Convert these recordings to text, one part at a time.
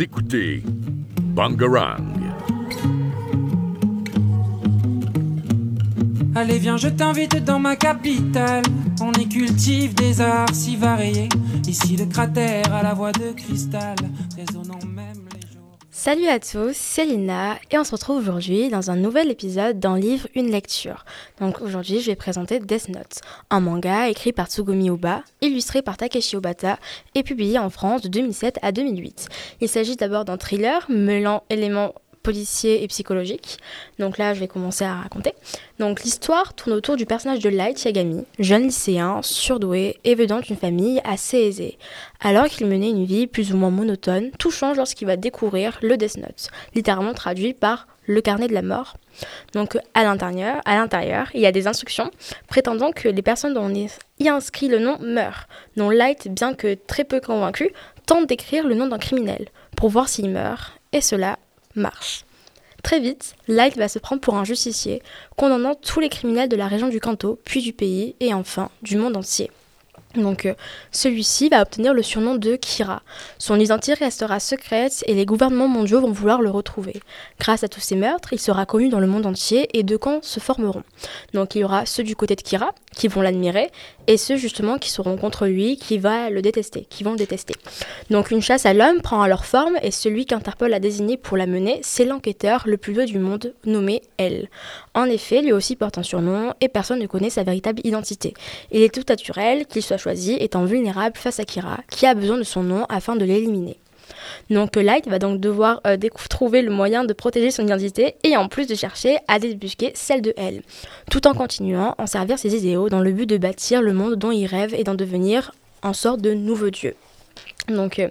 Écoutez Bangarang. Allez viens je t'invite dans ma capitale On y cultive des arts si variés Ici le cratère à la voix de cristal Résonnant même Salut à tous, c'est Lina et on se retrouve aujourd'hui dans un nouvel épisode d'un livre Une lecture. Donc aujourd'hui je vais présenter Death Note, un manga écrit par Tsugumi Oba, illustré par Takeshi Obata et publié en France de 2007 à 2008. Il s'agit d'abord d'un thriller mêlant éléments policier et psychologique. Donc là, je vais commencer à raconter. Donc l'histoire tourne autour du personnage de Light Yagami, jeune lycéen, surdoué et venant d'une famille assez aisée. Alors qu'il menait une vie plus ou moins monotone, tout change lorsqu'il va découvrir le Death Note, littéralement traduit par le carnet de la mort. Donc à l'intérieur, à l'intérieur, il y a des instructions prétendant que les personnes dont on y inscrit le nom meurent. dont Light, bien que très peu convaincu, tente d'écrire le nom d'un criminel pour voir s'il meurt, et cela marche. Très vite, Light va se prendre pour un justicier, condamnant tous les criminels de la région du Kanto, puis du pays, et enfin du monde entier. Donc euh, celui-ci va obtenir le surnom de Kira. Son identité restera secrète et les gouvernements mondiaux vont vouloir le retrouver. Grâce à tous ces meurtres, il sera connu dans le monde entier et deux camps se formeront. Donc il y aura ceux du côté de Kira qui vont l'admirer et ceux justement qui seront contre lui qui va le détester, qui vont le détester. Donc une chasse à l'homme prend alors forme et celui qu'Interpol a désigné pour la mener, c'est l'enquêteur le plus doué du monde nommé Elle. En effet, lui aussi porte un surnom et personne ne connaît sa véritable identité. Il est tout naturel qu'il soit étant vulnérable face à Kira, qui a besoin de son nom afin de l'éliminer. Donc Light va donc devoir euh, trouver le moyen de protéger son identité et en plus de chercher à débusquer celle de elle, tout en continuant à servir ses idéaux dans le but de bâtir le monde dont il rêve et d'en devenir en sorte de nouveau dieu. Donc, euh,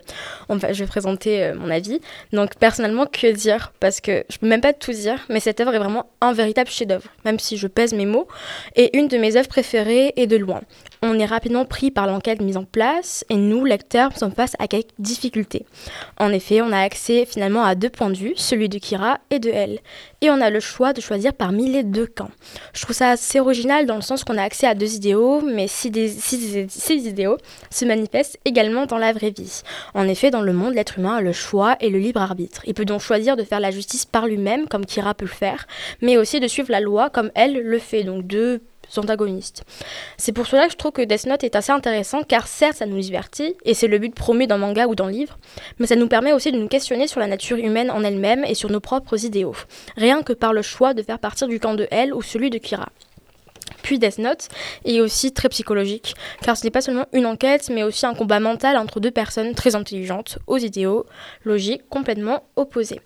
je vais présenter euh, mon avis. Donc, personnellement, que dire? Parce que je peux même pas tout dire, mais cette œuvre est vraiment un véritable chef-d'œuvre, même si je pèse mes mots, et une de mes œuvres préférées et de loin. On est rapidement pris par l'enquête mise en place, et nous, lecteurs, sommes face à quelques difficultés. En effet, on a accès finalement à deux points de vue, celui de Kira et de elle, et on a le choix de choisir parmi les deux camps. Je trouve ça assez original dans le sens qu'on a accès à deux idéaux, mais si, ces idéaux se manifestent également dans la vraie vie. En effet, dans le monde, l'être humain a le choix et le libre arbitre. Il peut donc choisir de faire la justice par lui-même, comme Kira peut le faire, mais aussi de suivre la loi comme elle le fait, donc deux antagonistes. C'est pour cela que je trouve que Death Note est assez intéressant, car certes, ça nous divertit, et c'est le but promu d'un manga ou d'un livre, mais ça nous permet aussi de nous questionner sur la nature humaine en elle-même et sur nos propres idéaux, rien que par le choix de faire partir du camp de elle ou celui de Kira puis Death Note, est aussi très psychologique, car ce n'est pas seulement une enquête, mais aussi un combat mental entre deux personnes très intelligentes, aux idéaux, logiques, complètement opposés.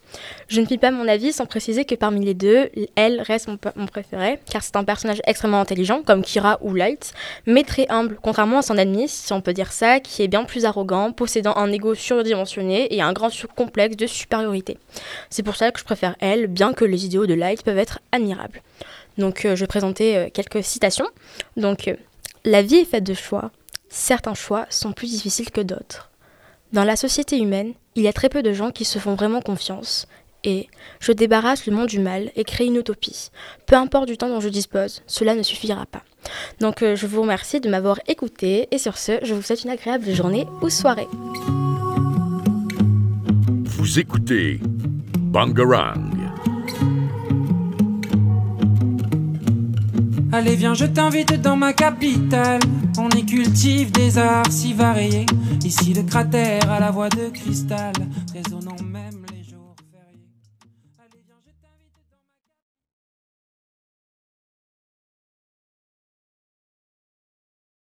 Je ne puis pas mon avis sans préciser que parmi les deux, elle reste mon, préféré, car c'est un personnage extrêmement intelligent, comme Kira ou Light, mais très humble, contrairement à son ennemi, si on peut dire ça, qui est bien plus arrogant, possédant un ego surdimensionné et un grand complexe de supériorité. C'est pour ça que je préfère elle, bien que les idéaux de Light peuvent être admirables. Donc euh, je vais présenter euh, quelques citations. Donc euh, la vie est faite de choix. Certains choix sont plus difficiles que d'autres. Dans la société humaine, il y a très peu de gens qui se font vraiment confiance. Et je débarrasse le monde du mal et crée une utopie. Peu importe du temps dont je dispose, cela ne suffira pas. Donc je vous remercie de m'avoir écouté et sur ce, je vous souhaite une agréable journée ou soirée. Vous écoutez Bangarang. Allez viens je t'invite dans ma capitale. On y cultive des arts si variés. Ici le cratère à la voix de cristal Résonnant même